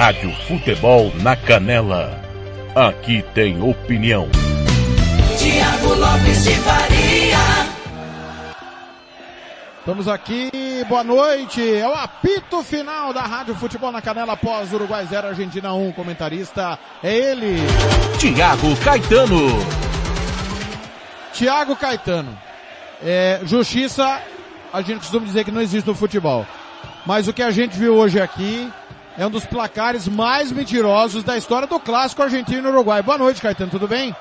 Rádio Futebol na Canela. Aqui tem opinião. Tiago Lopes de Faria. Estamos aqui, boa noite. É o apito final da Rádio Futebol na Canela após Uruguai 0, Argentina 1. Comentarista é ele. Tiago Caetano. Tiago Caetano. É, justiça, a gente costuma dizer que não existe no futebol. Mas o que a gente viu hoje aqui é um dos placares mais mentirosos da história do clássico argentino Uruguai. Boa noite, Caetano, tudo bem?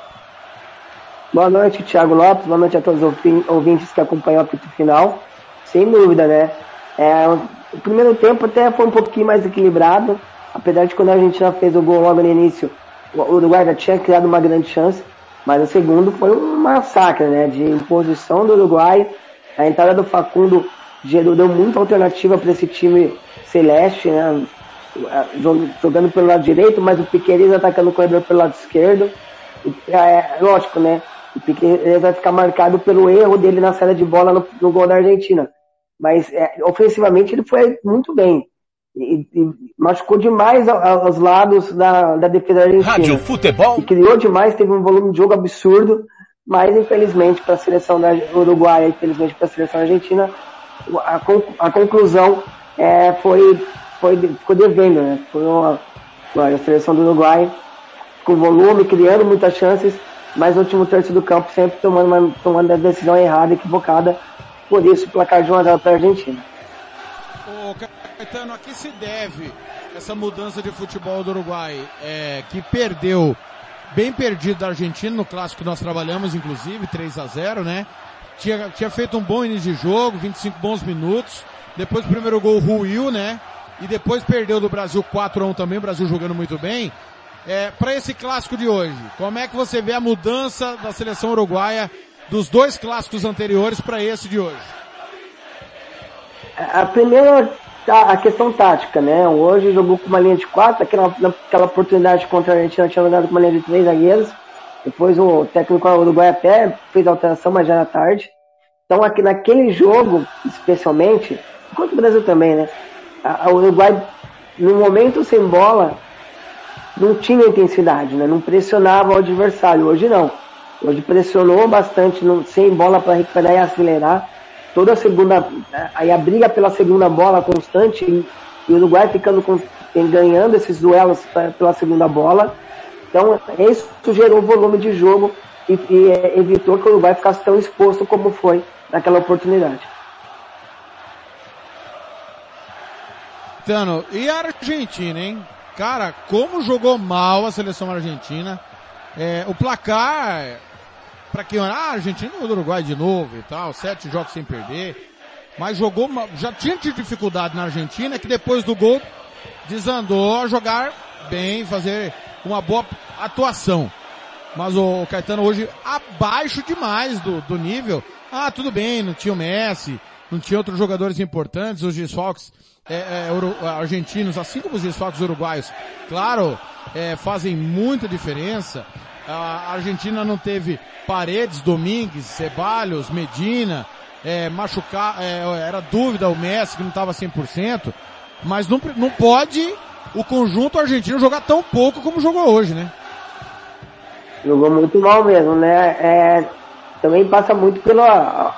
Boa noite, Thiago Lopes. Boa noite a todos os ouvintes que acompanham o apito final. Sem dúvida, né? É, o primeiro tempo até foi um pouquinho mais equilibrado, apesar de quando a Argentina fez o gol logo no início, o Uruguai já tinha criado uma grande chance, mas o segundo foi um massacre, né? De imposição do Uruguai. A entrada do Facundo gerou, deu muita alternativa para esse time celeste, né? Jogando pelo lado direito, mas o Piqueires atacando o corredor pelo lado esquerdo. É, é, lógico, né? O Piqueires vai ficar marcado pelo erro dele na saída de bola no, no gol da Argentina. Mas é, ofensivamente ele foi muito bem. E, e machucou demais aos lados da, da defesa argentina. Rádio Futebol. E criou demais, teve um volume de jogo absurdo, mas infelizmente para a seleção da Uruguai, infelizmente para a seleção argentina, a, a conclusão é, foi foi, ficou devendo, né? Foi uma, a seleção do Uruguai com volume, criando muitas chances, mas no último terço do campo sempre tomando, uma, tomando a decisão errada, equivocada, por isso o placar de 1 x para a Argentina. Ô Caetano, a que se deve essa mudança de futebol do Uruguai, é, que perdeu, bem perdido da Argentina, no clássico que nós trabalhamos, inclusive, 3 a 0 né? Tinha, tinha feito um bom início de jogo, 25 bons minutos, depois o primeiro gol ruiu, né? E depois perdeu do Brasil 4 a 1 também, o Brasil jogando muito bem. É, para esse clássico de hoje, como é que você vê a mudança da seleção uruguaia dos dois clássicos anteriores para esse de hoje? A primeira, a questão tática, né? Hoje jogou com uma linha de quatro, aquela, aquela oportunidade contra a Argentina tinha jogado com uma linha de três zagueiros. Depois o técnico uruguai até fez alteração, mas já era tarde. Então aqui naquele jogo, especialmente, enquanto o Brasil também, né? A, Uruguai, no momento sem bola, não tinha intensidade, né? não pressionava o adversário. Hoje não. Hoje pressionou bastante no, sem bola para recuperar e acelerar. Toda a segunda, aí a briga pela segunda bola constante e, o Uruguai ficando com, ganhando esses duelos pra, pela segunda bola. Então isso gerou volume de jogo e, e evitou que o Uruguai ficasse tão exposto como foi naquela oportunidade. Caetano, e a Argentina, hein? Cara, como jogou mal a seleção argentina. É, o placar, para quem olha, ah, Argentina do Uruguai de novo e tal, sete jogos sem perder. Mas jogou, já tinha tido dificuldade na Argentina, que depois do gol desandou a jogar bem, fazer uma boa atuação. Mas o Caetano hoje abaixo demais do, do nível. Ah, tudo bem, não tinha o Messi, não tinha outros jogadores importantes, os desfalques é, é, argentinos, assim como os desfalques uruguaios, claro, é, fazem muita diferença. A Argentina não teve Paredes, Domingues, Ceballos, Medina, é, machucar, é, era dúvida o Messi que não estava 100%, mas não, não pode o conjunto argentino jogar tão pouco como jogou hoje, né? Jogou muito mal mesmo, né? É, também passa muito pelo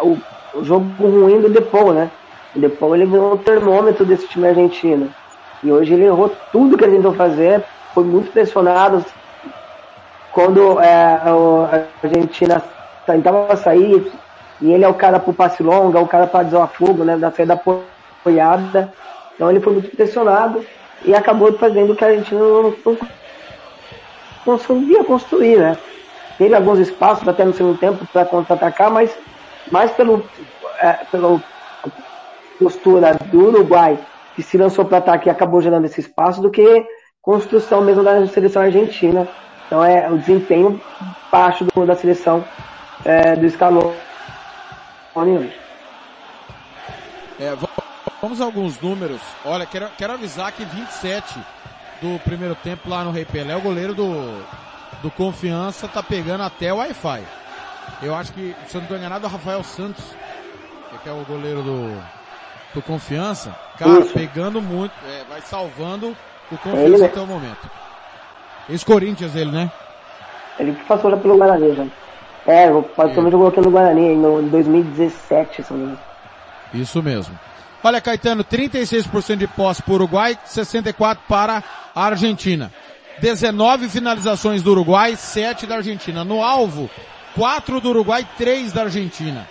o, o, jogo ruim do Depou, né? O Depou ele virou um termômetro desse time argentino. E hoje ele errou tudo que ele tentou fazer, foi muito pressionado. Quando é, a Argentina tentava sair, e ele é o cara pro passe longa, o cara para desafogo, né, da saída apoiada. Então ele foi muito pressionado e acabou fazendo o que a Argentina não, não conseguia construir, né? Teve alguns espaços até no segundo tempo para contra-atacar, mas mais pelo é, pela postura do Uruguai, que se lançou para ataque e acabou gerando esse espaço, do que construção mesmo da seleção argentina. Então é o desempenho baixo do, da seleção é, do Scaloni hoje. É, vamos a alguns números. Olha, quero, quero avisar que 27 do primeiro tempo lá no Rei Pelé, o goleiro do, do Confiança tá pegando até o Wi-Fi. Eu acho que, se eu não estou enganado, é o Rafael Santos, que é o goleiro do, do Confiança. Cara, Isso. pegando muito, é, vai salvando o Confiança até o momento. Ex-Corinthians ele, né? Ele passou já pelo Guarani já. É, é. jogou aqui no Guarani em 2017, se não. Isso mesmo. Olha, Caetano, 36% de posse para o Uruguai, 64% para a Argentina. 19 finalizações do Uruguai, 7 da Argentina. No alvo, 4 do Uruguai, 3 da Argentina.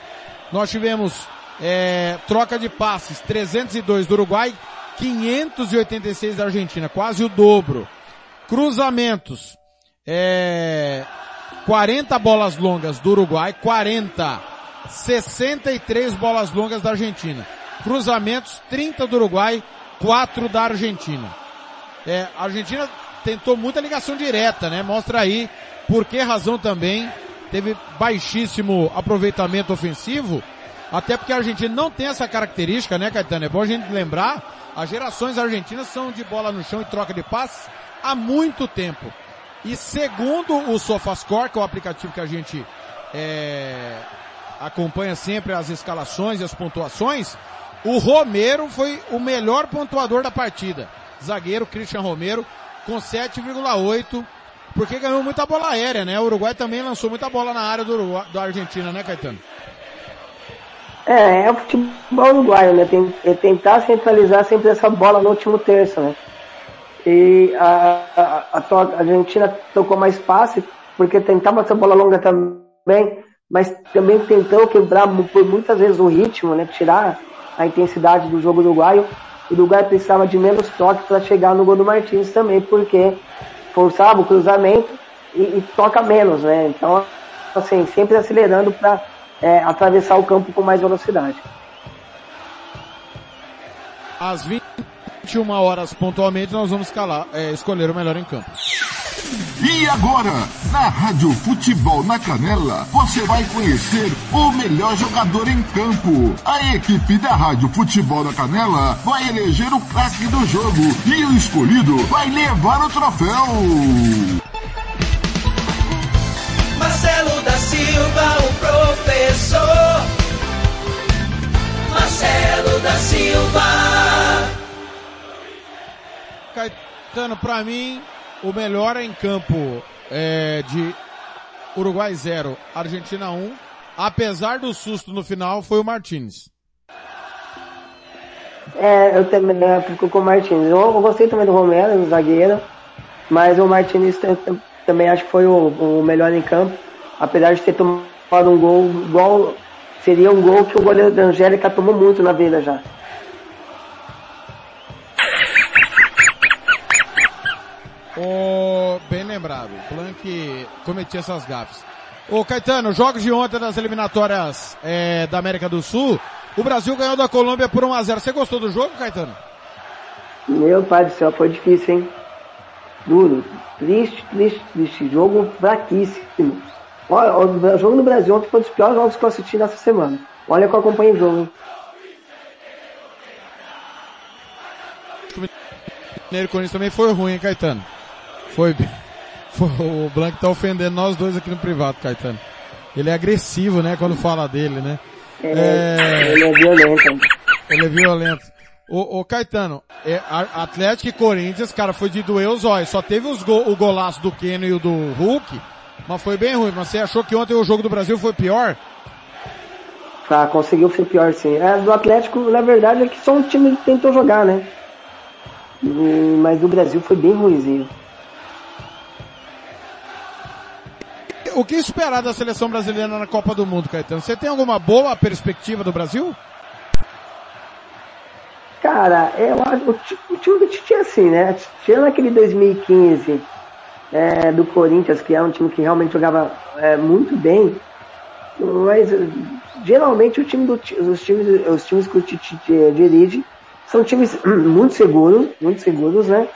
Nós tivemos é, troca de passes, 302 do Uruguai, 586 da Argentina, quase o dobro. Cruzamentos, é, 40 bolas longas do Uruguai, 40. 63 bolas longas da Argentina. Cruzamentos, 30 do Uruguai, 4 da Argentina. É, a Argentina tentou muita ligação direta, né? Mostra aí por que razão também teve baixíssimo aproveitamento ofensivo, até porque a Argentina não tem essa característica, né, Caetano? É bom a gente lembrar, as gerações argentinas são de bola no chão e troca de passes há muito tempo. E segundo o SofaScore, que é o aplicativo que a gente é, acompanha sempre as escalações e as pontuações, o Romero foi o melhor pontuador da partida. Zagueiro Christian Romero com 7,8, porque ganhou muita bola aérea, né? O Uruguai também lançou muita bola na área do Uruguai, da Argentina, né, Caetano? É, é o futebol uruguaio, né? Tem, é tentar centralizar sempre essa bola no último terço, né? E a, a, a, a Argentina tocou mais passe, porque tentava essa bola longa também, mas também tentou quebrar por muitas vezes o ritmo, né? Tirar a intensidade do jogo uruguaio. O Uruguai precisava de menos toque para chegar no gol do Martins também, porque forçava o cruzamento e, e toca menos, né? Então, assim, sempre acelerando para é, atravessar o campo com mais velocidade. Às 21 horas pontualmente nós vamos escalar, é, escolher o melhor em campo. E agora, na Rádio Futebol na Canela, você vai conhecer o melhor jogador em campo. A equipe da Rádio Futebol na Canela vai eleger o craque do jogo e o escolhido vai levar o troféu. Marcelo da Silva, o professor. Marcelo da Silva. Caetano, pra mim, o melhor em campo é, de Uruguai 0, Argentina 1. Apesar do susto no final, foi o Martins. É, eu também né, fico com o Martins. Eu, eu, gostei também do Romero, do zagueiro, mas o Martins também acho que foi o, o, melhor em campo, apesar de ter tomado um gol igual seria um gol que o goleiro da Angélica tomou muito na vida já. Oh, bem lembrado. Blanc cometia essas gafes. Ô Caetano, jogos de ontem das eliminatórias é, da América do Sul, o Brasil ganhou da Colômbia por 1x0. Você gostou do jogo, Caetano? Meu pai do céu, foi difícil, hein? Duro. Triste, triste, triste. Jogo fraquíssimo. Olha, o jogo no Brasil ontem foi um dos piores jogos que eu assisti nessa semana. Olha que eu acompanhei o jogo, hein? O Corinthians também foi ruim, hein, Caetano? Foi, foi o Blanco tá ofendendo nós dois aqui no privado, Caetano. Ele é agressivo, né, quando fala dele, né? É, é... Ele é violento. Ele é violento. Ô, ô Caetano, é, Atlético e Corinthians, cara, foi de doer os olhos. Só teve os go, o golaço do Keno e o do Hulk, mas foi bem ruim. Mas você achou que ontem o jogo do Brasil foi pior? Tá, conseguiu ser pior sim. É, do Atlético, na verdade, é que só um time que tentou jogar, né? Mas do Brasil foi bem ruimzinho. o que esperar da seleção brasileira na Copa do Mundo, Caetano? Você tem alguma boa perspectiva do Brasil? Cara, eu acho o time do Tite é assim, né? Tirando aquele 2015 é, do Corinthians, que é um time que realmente jogava é, muito bem, Mas geralmente o time do, os, times, os times que o Tite dirige são times muito seguros, muito seguros, né?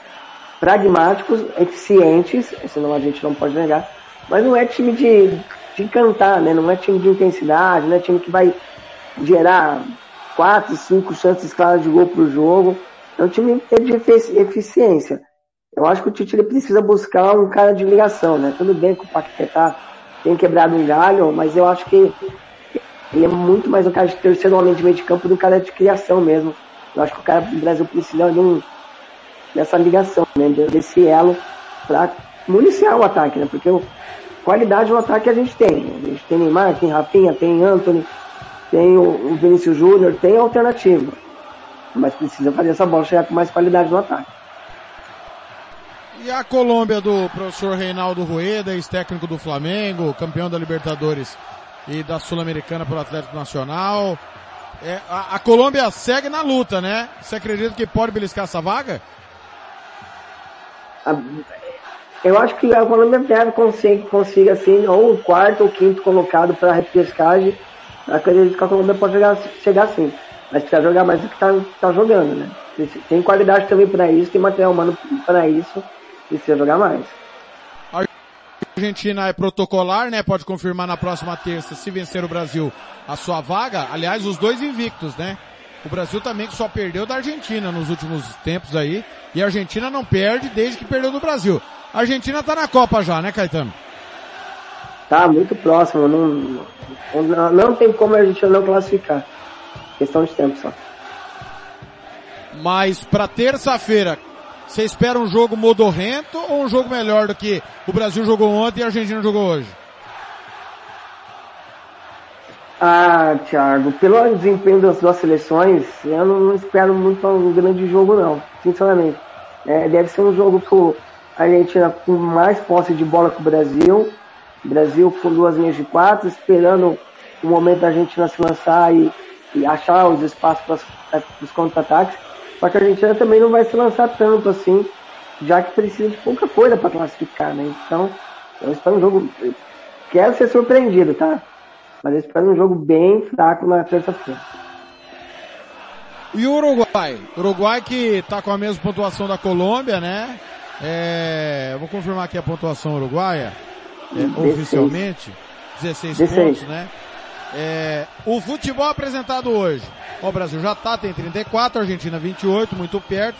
Pragmáticos, eficientes, senão a gente não pode negar, mas não é time de, de encantar, né? Não é time de intensidade, não é time que vai gerar quatro, cinco chances claras de gol pro jogo. É um time de eficiência. Eu acho que o Tite ele precisa buscar um cara de ligação, né? Tudo bem que o Paquetá tem quebrado um galho, mas eu acho que ele é muito mais um cara de terceiro homem de meio de campo do que um cara de criação mesmo. Eu acho que o cara do Brasil precisa de um, dessa ligação, né? Desse elo para municiar o ataque, né? Porque qualidade no ataque a gente tem. A gente tem Neymar, tem Rafinha, tem Anthony, tem o Vinícius Júnior, tem alternativa. Mas precisa fazer essa bola chegar com mais qualidade no ataque. E a Colômbia do professor Reinaldo Rueda, ex-técnico do Flamengo, campeão da Libertadores e da Sul-Americana pelo Atlético Nacional. É, a, a, Colômbia segue na luta, né? Você acredita que pode beliscar essa vaga? Eu acho que a Colômbia deve conseguir, consiga assim, ou o quarto ou quinto colocado para a repescagem. Acredito que a Colômbia pode chegar, chegar assim. Mas precisa jogar mais do que está tá jogando, né? Tem qualidade também para isso, tem material humano para isso, precisa jogar mais. Argentina é protocolar, né? Pode confirmar na próxima terça, se vencer o Brasil, a sua vaga. Aliás, os dois invictos, né? O Brasil também só perdeu da Argentina nos últimos tempos aí. E a Argentina não perde desde que perdeu do Brasil. A Argentina tá na Copa já, né, Caetano? Tá muito próximo. Não, não, não tem como a Argentina não classificar. Questão de tempo só. Mas para terça-feira, você espera um jogo modorrento ou um jogo melhor do que o Brasil jogou ontem e a Argentina jogou hoje? Ah, Thiago, pelo desempenho das duas seleções, eu não, espero muito um grande jogo não, sinceramente. É, deve ser um jogo que a Argentina com mais posse de bola que o Brasil, Brasil com duas linhas de quatro, esperando o momento da Argentina se lançar e, e achar os espaços para os contra-ataques. Só que a Argentina também não vai se lançar tanto assim, já que precisa de pouca coisa para classificar, né? Então, eu espero um jogo. Quero ser surpreendido, tá? Mas eu espero um jogo bem fraco na terça-feira. E o Uruguai? Uruguai que tá com a mesma pontuação da Colômbia, né? É, vou confirmar aqui a pontuação uruguaia, é, oficialmente. 16, 16 pontos, né? É, o futebol apresentado hoje. O Brasil já tá, tem 34, Argentina 28, muito perto.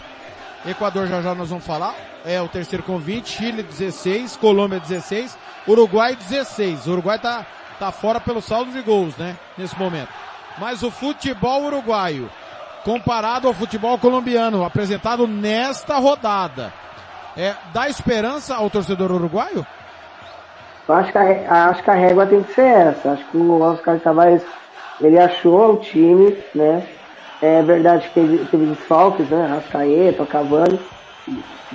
Equador já já nós vamos falar. É o terceiro com 20, Chile 16, Colômbia 16, Uruguai 16. O Uruguai tá, tá fora pelo saldo de gols, né? Nesse momento. Mas o futebol uruguaio, comparado ao futebol colombiano, apresentado nesta rodada, é, dá esperança ao torcedor uruguaio? Eu acho que, a, acho que a régua tem que ser essa. Acho que o Oscar Tavares ele achou o time, né? É verdade que teve, teve desfalques, né? Rascaeta, Cavani,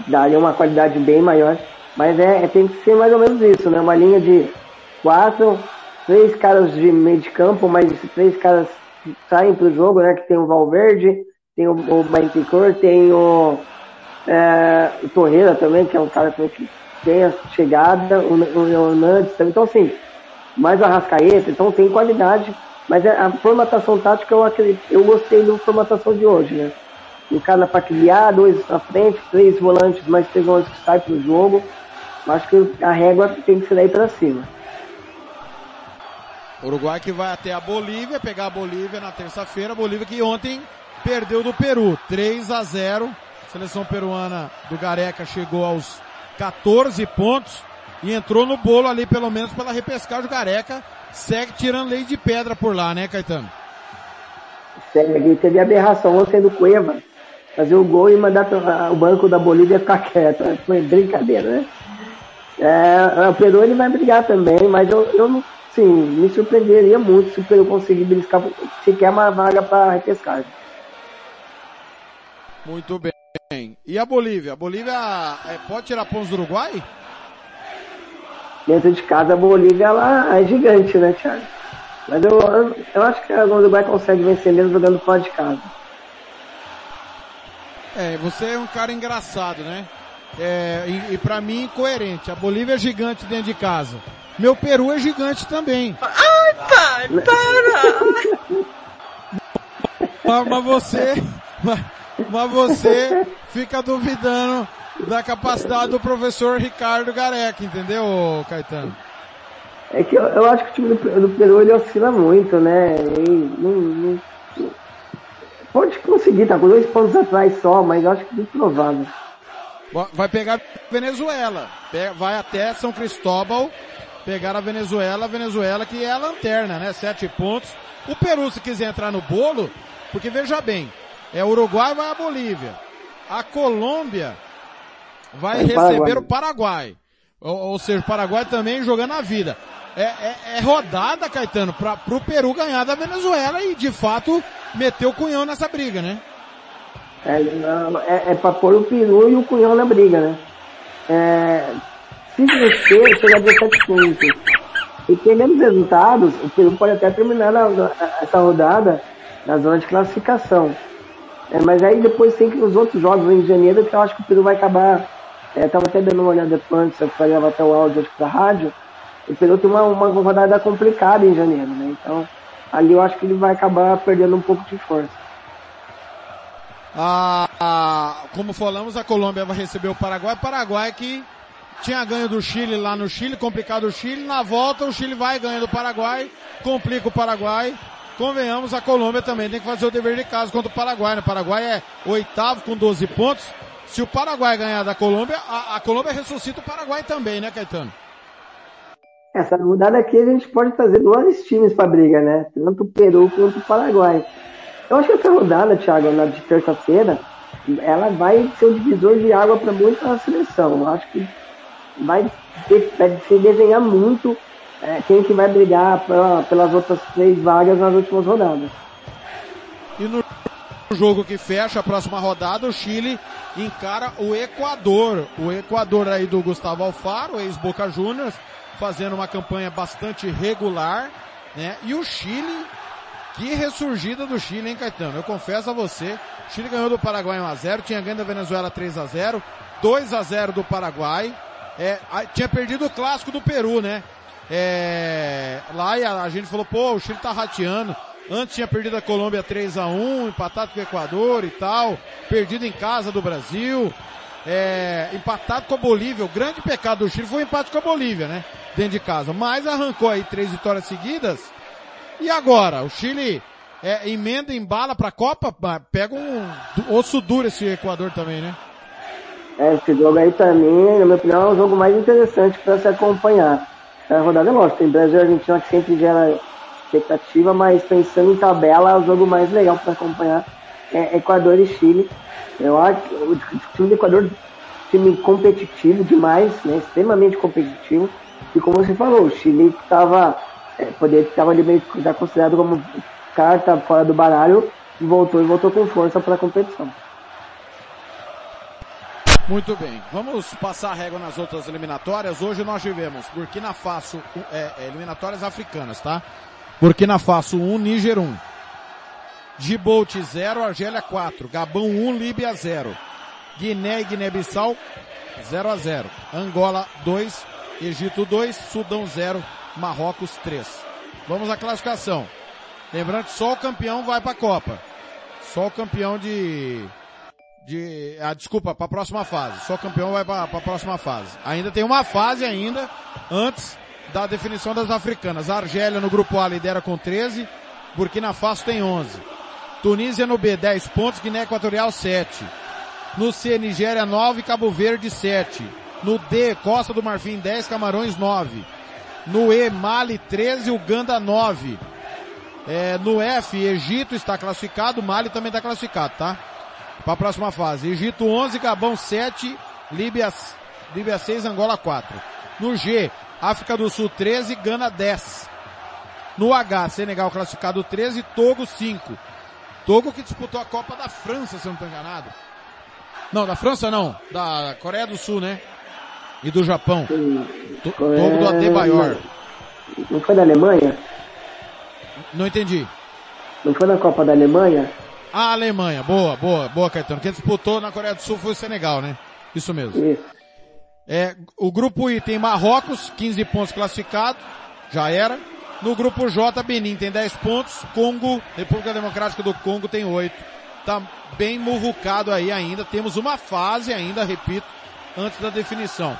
daria uma qualidade bem maior. Mas é, é, tem que ser mais ou menos isso, né? Uma linha de quatro, três caras de meio de campo, mas três caras saem pro jogo, né? Que tem o Valverde, tem o, o Benticor, tem o, é, o Torreira também, que é um cara que tem a chegada, o, o, o também. Então, assim, mais a Rascaeta, então tem qualidade mas é, a formatação tática eu acredito, eu gostei da formatação de hoje, né? Um cara para criar, dois na frente, três volantes, mais três volantes que saem pro jogo. Acho que a régua tem que ser daí para cima. Uruguai que vai até a Bolívia, pegar a Bolívia na terça-feira. Bolívia que ontem perdeu do Peru, 3 a 0. A seleção peruana do Gareca chegou aos 14 pontos e entrou no bolo ali, pelo menos pela repescagem. O Gareca segue tirando lei de pedra por lá, né, Caetano? Segue. Teve aberração ontem do Cueva. Fazer o gol e mandar o banco da Bolívia ficar quieto. Foi brincadeira, né? É, o Peru ele vai brigar também, mas eu, eu sim, me surpreenderia muito se o Peru conseguir beliscar sequer uma vaga para repescagem. Muito bem. E a Bolívia? A Bolívia é, pode tirar pontos do Uruguai? dentro de casa a Bolívia ela é gigante, né, Thiago? Mas eu, eu, eu acho que a Uruguai consegue vencer mesmo jogando fora de casa. É, você é um cara engraçado, né? É, e, e para mim, incoerente. A Bolívia é gigante dentro de casa. meu peru é gigante também. Ai, pai, para! mas, mas você, mas, mas você fica duvidando da capacidade do professor Ricardo Gareca, entendeu, Caetano? É que eu, eu acho que o time do, do Peru ele oscila muito, né? Ele não, não, pode conseguir, tá com dois pontos atrás só, mas eu acho que é muito provável. Vai pegar Venezuela, vai até São Cristóbal, pegar a Venezuela, a Venezuela que é a lanterna, né? Sete pontos. O Peru, se quiser entrar no bolo, porque veja bem, é o Uruguai vai a Bolívia. A Colômbia vai é receber Paraguai. o Paraguai. Ou, ou, seja, o Paraguai também jogando a vida. É, é, é rodada, Caetano, para o Peru ganhar da Venezuela e de fato meter o cunhão nessa briga, né? É, é, é para pôr o Peru e o cunhão na briga, né? É, se vencer, chega a 17 pontos. E tendo resultados, o Peru pode até terminar na, na, essa rodada na zona de classificação. É, mas aí depois tem que os outros jogos em janeiro, que eu acho que o Peru vai acabar. É, tava até dando uma olhada antes, eu falei até o áudio para a rádio. O Peru tem uma, uma rodada complicada em janeiro, né? Então, ali eu acho que ele vai acabar perdendo um pouco de força. Ah, ah, como falamos, a Colômbia vai receber o Paraguai. Paraguai que tinha ganho do Chile lá no Chile, complicado o Chile. Na volta, o Chile vai ganhando o Paraguai, complica o Paraguai. Convenhamos, a Colômbia também tem que fazer o dever de casa contra o Paraguai. Né? O Paraguai é oitavo com 12 pontos. Se o Paraguai ganhar da Colômbia, a, a Colômbia ressuscita o Paraguai também, né, Caetano? Essa rodada aqui a gente pode fazer dois times para briga, né? Tanto o Peru quanto o Paraguai. Eu acho que essa rodada, Thiago, na de terça-feira, ela vai ser um divisor de água para muita seleção. Eu acho que vai, vai se desenhar muito é, quem que vai brigar pra, pelas outras três vagas nas últimas rodadas. E no jogo que fecha a próxima rodada, o Chile encara o Equador. O Equador aí do Gustavo Alfaro, ex-Boca Juniors, fazendo uma campanha bastante regular, né? E o Chile, que ressurgida do Chile, hein, Caetano? Eu confesso a você, o Chile ganhou do Paraguai 1x0, tinha ganho da Venezuela 3x0, 2x0 do Paraguai, é, tinha perdido o clássico do Peru, né? É, lá a, gente falou, pô, o Chile tá rateando. Antes tinha perdido a Colômbia 3 a 1 empatado com o Equador e tal, perdido em casa do Brasil, é, empatado com a Bolívia. O grande pecado do Chile foi o empate com a Bolívia, né? dentro de casa. Mas arrancou aí três vitórias seguidas. E agora? O Chile é, emenda, embala para a Copa, pega um osso duro esse Equador também, né? É, esse jogo aí pra mim, na minha opinião, é o jogo mais interessante para se acompanhar. A rodada é lógico, tem Brasil e Argentina que sempre gera expectativa, mas pensando em tabela, o jogo mais legal para acompanhar é Equador e Chile. Eu acho que o time do Equador time competitivo demais, né, extremamente competitivo. E como você falou, o Chile estava, é, poder estava ali já considerado como carta fora do baralho voltou e voltou com força para a competição. Muito bem, vamos passar a régua nas outras eliminatórias. Hoje nós tivemos Burkina Faso, é, é, eliminatórias africanas, tá? Burkina Faso 1, Níger 1. Djibouti 0, Argélia 4. Gabão 1, Líbia 0. Guiné e Guiné-Bissau 0 a 0. Angola 2, Egito 2, Sudão 0, Marrocos 3. Vamos à classificação. Lembrando que só o campeão vai para a Copa. Só o campeão de de ah, desculpa, para a próxima fase. Só campeão vai para a próxima fase. Ainda tem uma fase ainda antes da definição das africanas. A Argélia no grupo A lidera com 13, Burkina Faso tem 11. Tunísia no B 10 pontos, Guiné Equatorial 7. No C Nigéria 9, Cabo Verde 7. No D, Costa do Marfim 10, Camarões 9. No E, Mali 13, Uganda 9. É, no F, Egito está classificado, Mali também está classificado, tá? Para a próxima fase. Egito 11, Gabão 7, Líbia, Líbia 6, Angola 4. No G, África do Sul 13, Gana 10. No H, Senegal classificado 13, Togo 5. Togo que disputou a Copa da França, se eu não estou enganado. Não, da França não, da Coreia do Sul, né? e do Japão. Togo do Adebayor. Não foi da Alemanha? Não entendi. Não foi na Copa da Alemanha? A Alemanha, boa, boa, boa, Caetano. Quem disputou na Coreia do Sul foi o Senegal, né? Isso mesmo. Isso. É, o grupo I tem Marrocos, 15 pontos classificados, já era. No grupo J, Benin tem 10 pontos, Congo, República Democrática do Congo tem 8. Tá bem muvucado aí ainda, temos uma fase ainda, repito, antes da definição.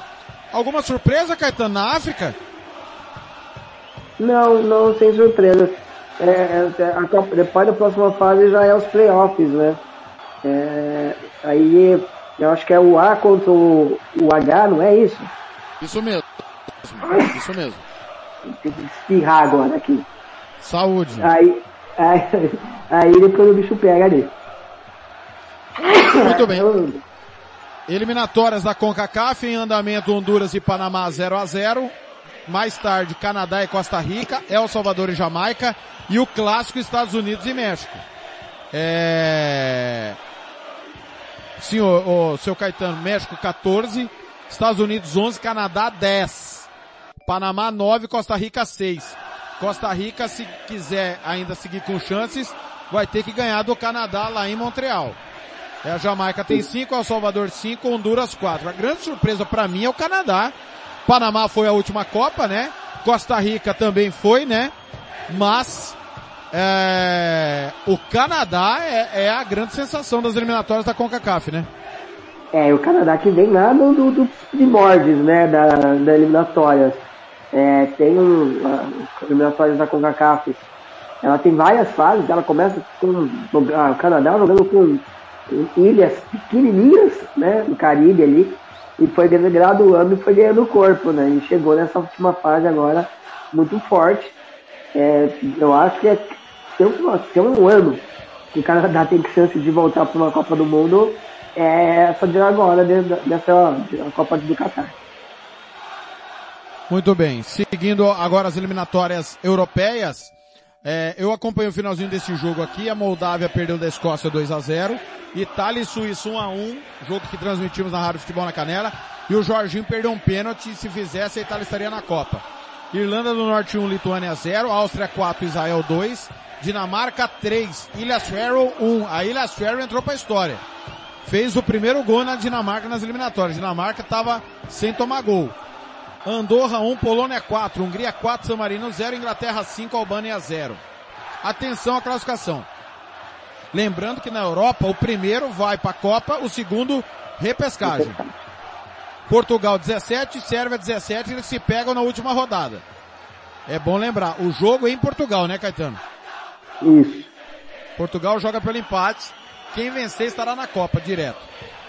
Alguma surpresa, Caetano, na África? Não, não, sem surpresa. É, é, a Copa- depois da próxima fase já é os playoffs, né? É, aí eu acho que é o A contra o, o H, não é isso? Isso mesmo. Isso mesmo. Tem que espirrar agora aqui. Saúde. Aí, aí, aí depois o bicho pega ali. Muito bem. Eu- Eliminatórias da CONCACAF em andamento Honduras e Panamá 0 a 0 Mais tarde, Canadá e Costa Rica, El Salvador e Jamaica e o clássico Estados Unidos e México. É... Sim, o, seu Caetano, México 14, Estados Unidos 11, Canadá 10, Panamá 9, Costa Rica 6. Costa Rica, se quiser ainda seguir com chances, vai ter que ganhar do Canadá lá em Montreal. É, a Jamaica tem 5, El Salvador 5, Honduras 4. A grande surpresa para mim é o Canadá. Panamá foi a última Copa, né? Costa Rica também foi, né? Mas é, o Canadá é, é a grande sensação das eliminatórias da CONCACAF, né? É, o Canadá que vem lá do, do, dos primórdios, né, da, da eliminatórias. É, tem um, a, eliminatórias da CONCACAF. Ela tem várias fases, ela começa com ah, o Canadá jogando com ilhas pequenininhas, né, no Caribe ali, e foi graduando e foi ganhando corpo, né, e chegou nessa última fase agora muito forte. É, eu acho que é, tem, um, ano que o Canadá tem chance de voltar para uma Copa do Mundo, é essa de agora, de- dessa de- a Copa do Catar. Muito bem. Seguindo agora as eliminatórias europeias, é, eu acompanho o finalzinho desse jogo aqui. A Moldávia perdeu da Escócia 2 a 0 Itália e Suíça 1 a 1 jogo que transmitimos na Rádio Futebol na Canela. E o Jorginho perdeu um pênalti. Se fizesse, a Itália estaria na Copa. Irlanda do Norte 1, Lituânia 0. Áustria 4, Israel 2. Dinamarca 3, Ilhas Faroe 1. A Ilhas Faroe entrou para a história. Fez o primeiro gol na Dinamarca nas eliminatórias. Dinamarca estava sem tomar gol. Andorra 1, Polônia 4, Hungria 4, San Marino 0, Inglaterra 5, Albânia 0. Atenção à classificação. Lembrando que na Europa o primeiro vai para a Copa, o segundo repescagem. Portugal 17, Sérvia 17, eles se pegam na última rodada. É bom lembrar, o jogo é em Portugal, né, Caetano? Isso. Portugal joga pelo empate. Quem vencer estará na Copa direto.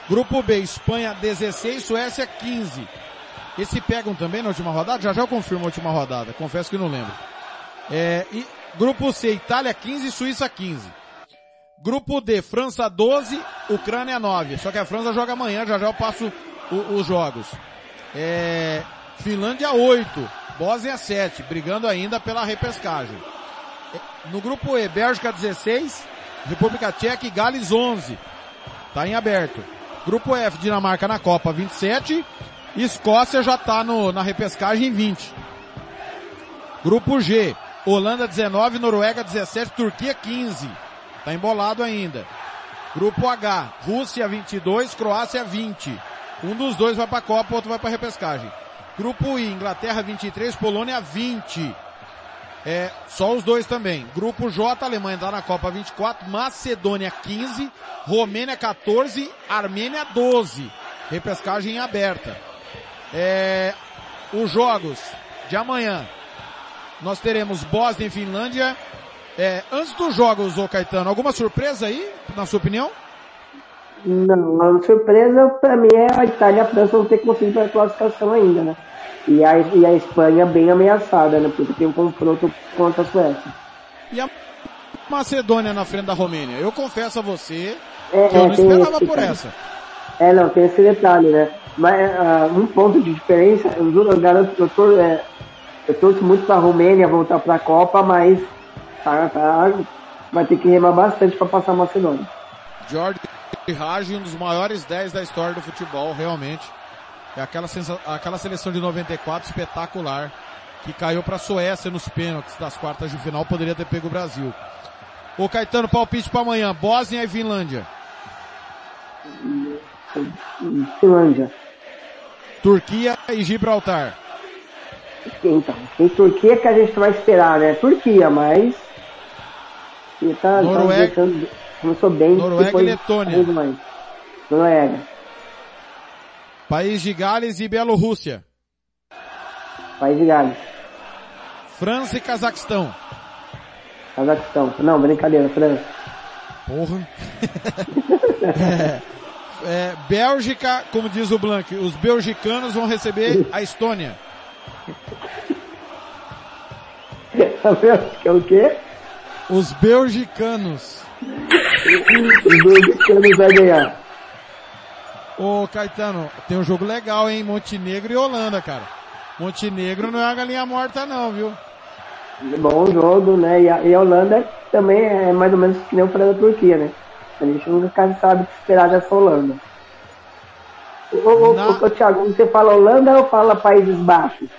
Grupo B, Espanha 16, Suécia 15. Eles se pegam também na última rodada? Já já eu confirmo a última rodada. Confesso que não lembro. É, e grupo C, Itália 15, Suíça 15. Grupo D, França 12, Ucrânia 9. Só que a França joga amanhã, já já eu passo o- os jogos. É, Finlândia 8, Bósnia 7, brigando ainda pela repescagem. No grupo E, Bélgica 16, República Tcheca e Gales 11. Tá em aberto. Grupo F, Dinamarca na Copa 27. Escócia já tá no, na repescagem 20. Grupo G, Holanda 19, Noruega 17, Turquia 15. Tá embolado ainda. Grupo H, Rússia 22, Croácia 20. Um dos dois vai pra Copa, o outro vai pra repescagem. Grupo I, Inglaterra 23, Polônia 20. É, só os dois também. Grupo J, Alemanha tá na Copa 24, Macedônia 15, Romênia 14, Armênia 12. Repescagem aberta. É, os jogos de amanhã. Nós teremos Bósnia e Finlândia. É, antes dos jogos, ô Caetano, alguma surpresa aí, na sua opinião? Não, a surpresa pra mim é a Itália e a França não ter conseguido a classificação ainda, né? E a, e a Espanha bem ameaçada, né? Porque tem um confronto contra a Suécia. E a Macedônia na frente da Romênia. Eu confesso a você É, que eu não é, esperava por essa. É, não, tem esse detalhe, né? Mas ah, um ponto de diferença, eu, juro, eu garanto eu, tor é, eu torço muito pra Romênia voltar pra Copa, mas tá, tá, vai ter que remar bastante pra passar a Macedônia. George Raj, um dos maiores 10 da história do futebol, realmente. É aquela, aquela seleção de 94 espetacular, que caiu para a Suécia nos pênaltis das quartas de final, poderia ter pego o Brasil. Ô Caetano, palpite para amanhã, Bósnia e Finlândia. Finlândia. Turquia e Gibraltar. Então, tem Turquia que a gente vai esperar, né? Turquia, mas. E tá, Noruega- tá deixando- começou bem. Noruega depois e Letônia. Noruega. País de Gales e Bielorrússia. País de Gales. França e Cazaquistão. Cazaquistão. Não, brincadeira, França. Porra. é, é, Bélgica, como diz o Blank, os belgicanos vão receber a Estônia. Vendo? Que é o quê? Os belgicanos. Os não vai ganhar. Ô Caetano, tem um jogo legal, hein? Montenegro e Holanda, cara. Montenegro não é uma galinha morta não, viu? Bom jogo, né? E a, e a Holanda também é mais ou menos que nem o da Turquia, né? A gente nunca sabe o que esperar dessa Holanda. Ô, Na- ô, ô, Thiago, você fala Holanda ou fala Países Baixos?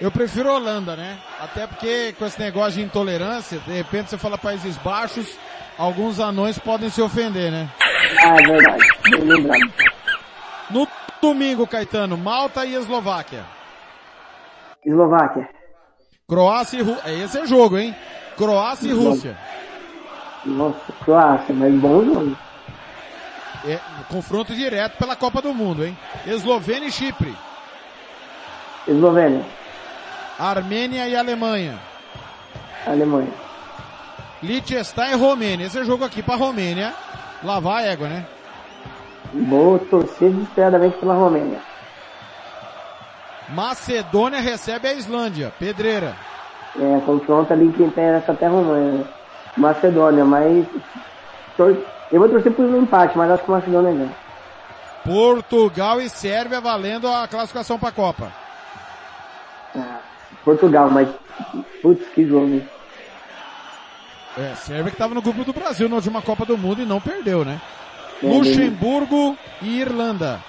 Eu prefiro Holanda, né? Até porque com esse negócio de intolerância, de repente você fala Países Baixos, alguns anões podem se ofender, né? Ah, é verdade. Bem lembrado. No domingo, Caetano, Malta e Eslováquia. Eslováquia. Croácia e Rússia. Esse é jogo, hein? Croácia e Rússia. Nossa, Croácia, mas bom jogo. É, confronto direto pela Copa do Mundo, hein? Eslovênia e Chipre. Eslovênia. Armênia e Alemanha. Alemanha. Liechtenstein e Romênia. Esse é jogo aqui pra Romênia. Lavar a égua, né? Vou torcer desesperadamente pela Romênia. Macedônia recebe a Islândia. Pedreira. É, confronto ali que tem essa terra romana. Macedônia, mas. Eu vou torcer por um empate, mas acho que o Macedônia ganha. Portugal e Sérvia valendo a classificação pra Copa. Ah, Portugal, mas. Putz, que jogo. É, Sérvia que tava no grupo do Brasil na última Copa do Mundo e não perdeu, né? É, Luxemburgo e Irlanda.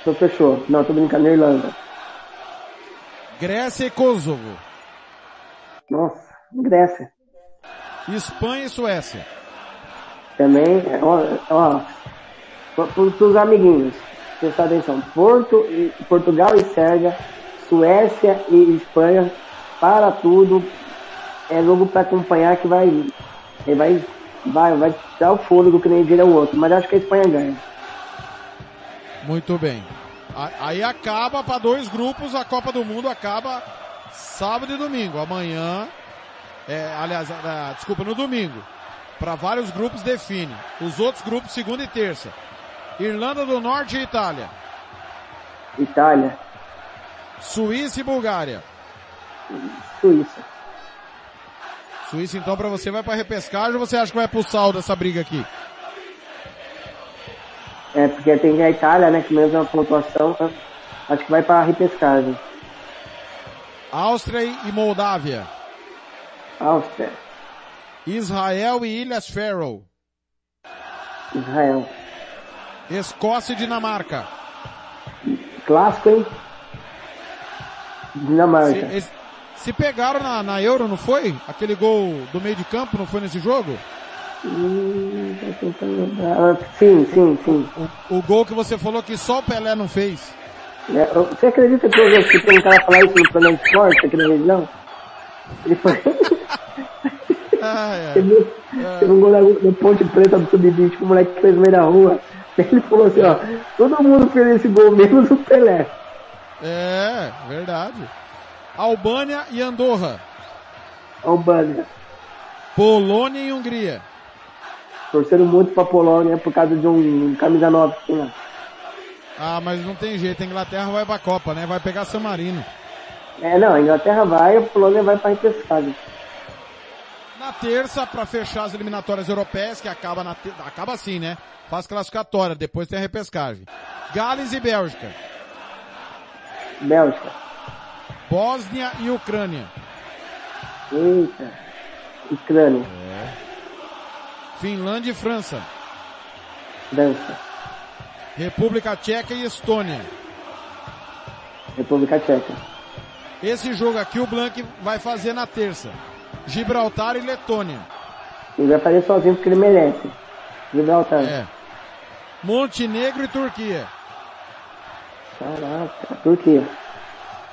Então fechou. Não, tô brincando, Irlanda. Grécia e Kosovo. Nossa, Grécia. Espanha e Suécia. Também, ó, ó para os amiguinhos, prestar atenção. Porto, e- Portugal e Sérvia, Suécia e Espanha, para tudo. É jogo para acompanhar que vai, ele vai, vai, vai tirar o fôlego que nem vira o outro. Mas acho que a Espanha ganha. Muito bem. Aí acaba para dois grupos, a Copa do Mundo acaba sábado e domingo. Amanhã, é, aliás, ah, desculpa, no domingo. Para vários grupos define. Os outros grupos segunda e terça. Irlanda do Norte e Itália. Itália, Suíça e Bulgária. Suíça. Suíça então para você vai para repescagem ou você acha que vai pro saldo essa briga aqui? É, porque tem a Itália, né, que mesmo a pontuação, tá? acho que vai para a repescagem. Áustria e Moldávia. Áustria, Israel e Ilhas Faroe. Israel. Escócia e Dinamarca. Clássico, hein? Se, Dinamarca. eles- se pegaram na, na Euro, não foi? Aquele gol do meio de campo, não foi nesse jogo? Hum, Sim, sim, sim. O, o gol que você falou que só o Pelé não fez. É, Você acredita que eu já escutei um cara falar isso no de esporte aqui na região? Ele foi... Ah, é. teve, teve um gol na Ponte Preta do Sub-20 que o moleque fez no meio da rua. Ele falou assim, ó, todo mundo fez esse gol, menos o Pelé. É, verdade. Albânia e Andorra. Albânia. Polônia e Hungria. Torceram muito pra Polônia por causa de um camisa 9 que lá. Ah, mas não tem jeito. A Inglaterra vai pra Copa, né? Vai pegar San Marino. É, não, a Inglaterra vai, a Polônia vai pra repescagem. Na terça, pra fechar as eliminatórias europeias, que acaba na te... acaba assim, né? Faz classificatória, depois tem a repescagem. Gales e Bélgica. Bélgica. Bósnia e Ucrânia. Eita. Ucrânia. Finlândia e França. França. República Tcheca e Estônia. República Tcheca. Esse jogo aqui o Blank vai fazer na terça. Gibraltar e Letônia. Ele vai fazer sozinho porque ele merece. Gibraltar. É. Montenegro e Turquia. Caraca, quê?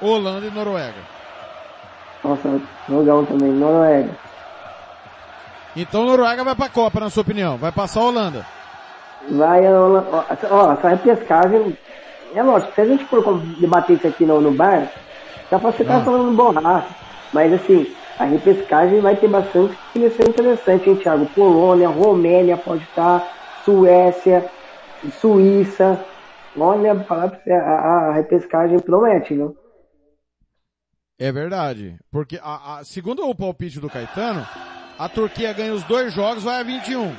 Holanda e Noruega. Nossa, jogão também, Noruega. Então Noruega vai pra Copa, na sua opinião. Vai passar a Holanda. Vai, ó, ó, essa repescagem, é lógico, se a gente for debater isso aqui no, no bar, dá pra você estar Ah. falando borracha. Mas assim, a repescagem vai ter bastante seleção interessante, hein, Thiago? Polônia, Romênia pode estar, Suécia, Suíça. Olha, falar pra você, a, a repescagem promete, viu? É verdade. Porque, a, a- segundo o palpite do Caetano, a Turquia ganha os dois jogos, vai a 21.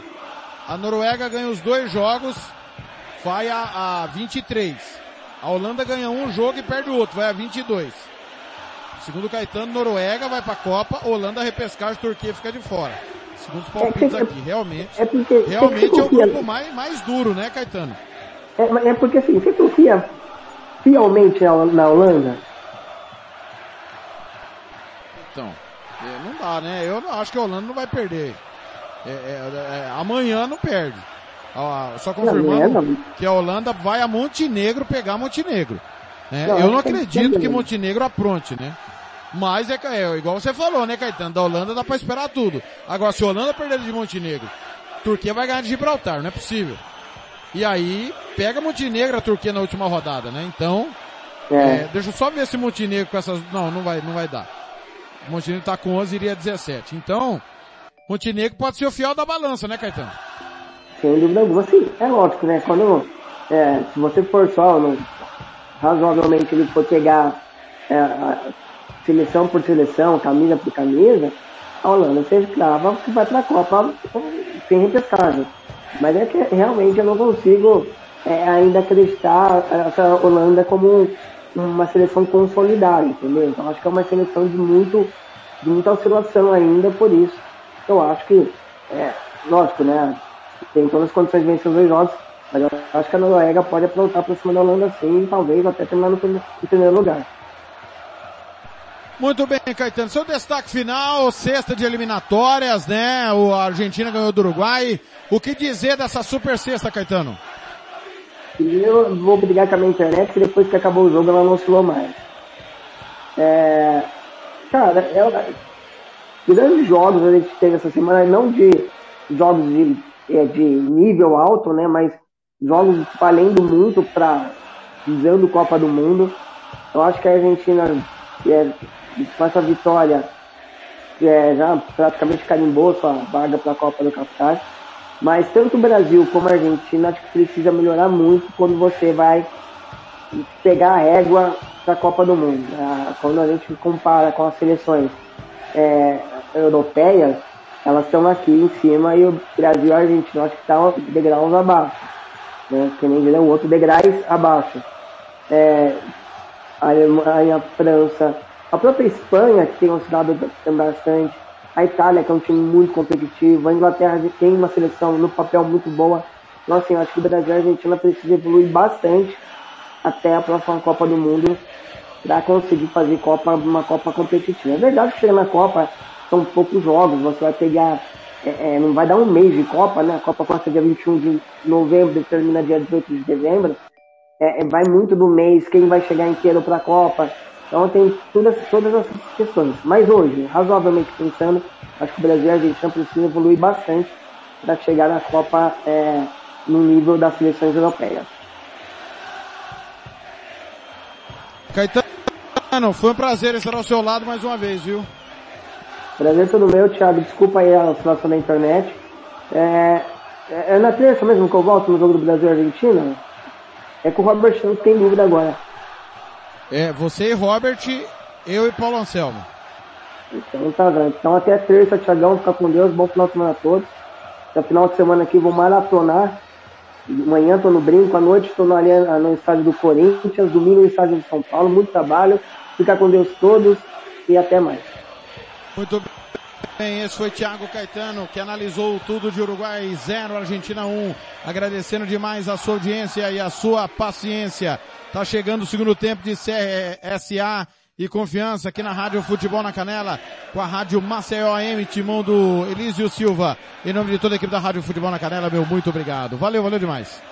A Noruega ganha os dois jogos, vai a, a 23. A Holanda ganha um jogo e perde o outro, vai a 22. Segundo Caetano, Noruega vai pra Copa, Holanda repescagem, Turquia fica de fora. Segundo os palpites É aqui, realmente. É porque, Realmente é o grupo mais, mais duro, né, Caetano? É, é porque assim, você confia fielmente na, na Holanda? Então, é, não dá, né? Eu acho que a Holanda não vai perder. É, é, é, amanhã não perde. Só confirmando Não, não. que a Holanda vai a Montenegro pegar Montenegro. Né? Não, Eu não que é acredito que. Montenegro apronte, né? Mas é, é igual você falou, né, Caetano? Da Holanda dá pra esperar tudo. Agora, se a Holanda perder de Montenegro, Turquia vai ganhar de Gibraltar, não é possível. E aí, pega Montenegro a Turquia na última rodada, né? Então, É. é, deixa eu só ver se Montenegro com essas. Não, não vai, não vai dar. Montenegro tá com 11 iria 17. Então, Montenegro pode ser o fiel da balança, né, Caetano? Sem dúvida alguma. Sim, é lógico, né? Quando, é, se você for só, no, razoavelmente, ele for pegar é, a seleção por seleção, camisa por camisa, a Holanda você crava que vai pra Copa sem repescagem. Mas é que realmente eu não consigo é, ainda acreditar essa Holanda como uma seleção consolidada, entendeu? Então acho que é uma seleção de muito de muita oscilação ainda, por isso eu acho que, é, lógico, né? Tem todas as condições de vencer os dois jogos, mas eu acho que a Noruega pode aprontar por cima da Holanda sim, talvez até terminar no, primeiro lugar. Muito bem, Caetano. Seu destaque final, sexta de eliminatórias, né? O Argentina ganhou do Uruguai. O que dizer dessa super sexta, Caetano? Eu vou brigar com a minha internet, que depois que acabou o jogo ela não oscilou mais. É, cara, é, grandes jogos a gente teve essa semana, não de jogos de, é, de nível alto, né? Mas jogos valendo muito para visando Copa do Mundo. Eu acho que a Argentina, é, com essa vitória, é, já praticamente carimbou sua vaga para a Copa do Qatar. Mas tanto o Brasil como a Argentina acho que precisa melhorar muito quando você vai pegar a régua da Copa do Mundo. Quando a gente compara com as seleções é, europeias, elas estão aqui em cima e o Brasil e a Argentina acho que estão degraus abaixo. Né? Que nem dizer, o outro degraus abaixo. É, a Alemanha, a França, a própria Espanha, que tem oscilado bastante, a Itália, que é um time muito competitivo, a Inglaterra tem uma seleção no papel muito boa. Então, assim, acho que o Brasil e a Argentina precisam evoluir bastante até a próxima Copa do Mundo para conseguir fazer Copa, uma Copa competitiva. É verdade que chega na Copa, são poucos jogos, você vai pegar, é, é, não vai dar um mês de Copa, né? A Copa começa dia 21 de novembro e termina dia 18 de dezembro. É, é, vai muito do mês, quem vai chegar inteiro para a Copa. Então tem todas, todas essas questões. Mas hoje, razoavelmente pensando, acho que o Brasil e a Argentina precisam evoluir bastante para chegar na Copa é, no nível das seleções europeias. Caetano, foi um prazer estar ao seu lado mais uma vez, viu? Prazer todo meu, Thiago. Desculpa aí a oscilação da internet. É, é é na terça mesmo que eu volto no jogo do Brasil e Argentina? É com o Robert Santos tem dúvida agora. É, você e Robert, eu e Paulo Anselmo. Então tá, velho. Então até terça, Thiagão. Fica com Deus. Bom final de semana a todos. Até final de semana aqui vou maratonar. Amanhã tô no brinco, à noite estou no, no estádio do Corinthians, domingo no estádio de São Paulo. Muito trabalho. Fica com Deus todos e até mais. Muito bem, esse foi Thiago Caetano, que analisou tudo de Uruguai 0, Argentina 1. Agradecendo demais a sua audiência e a sua paciência. Tá chegando o segundo tempo de CSA e confiança aqui na Rádio Futebol na Canela, com a Rádio Maceió AM, timão do Elísio Silva. Em nome de toda a equipe da Rádio Futebol na Canela, meu muito obrigado. Valeu, valeu demais.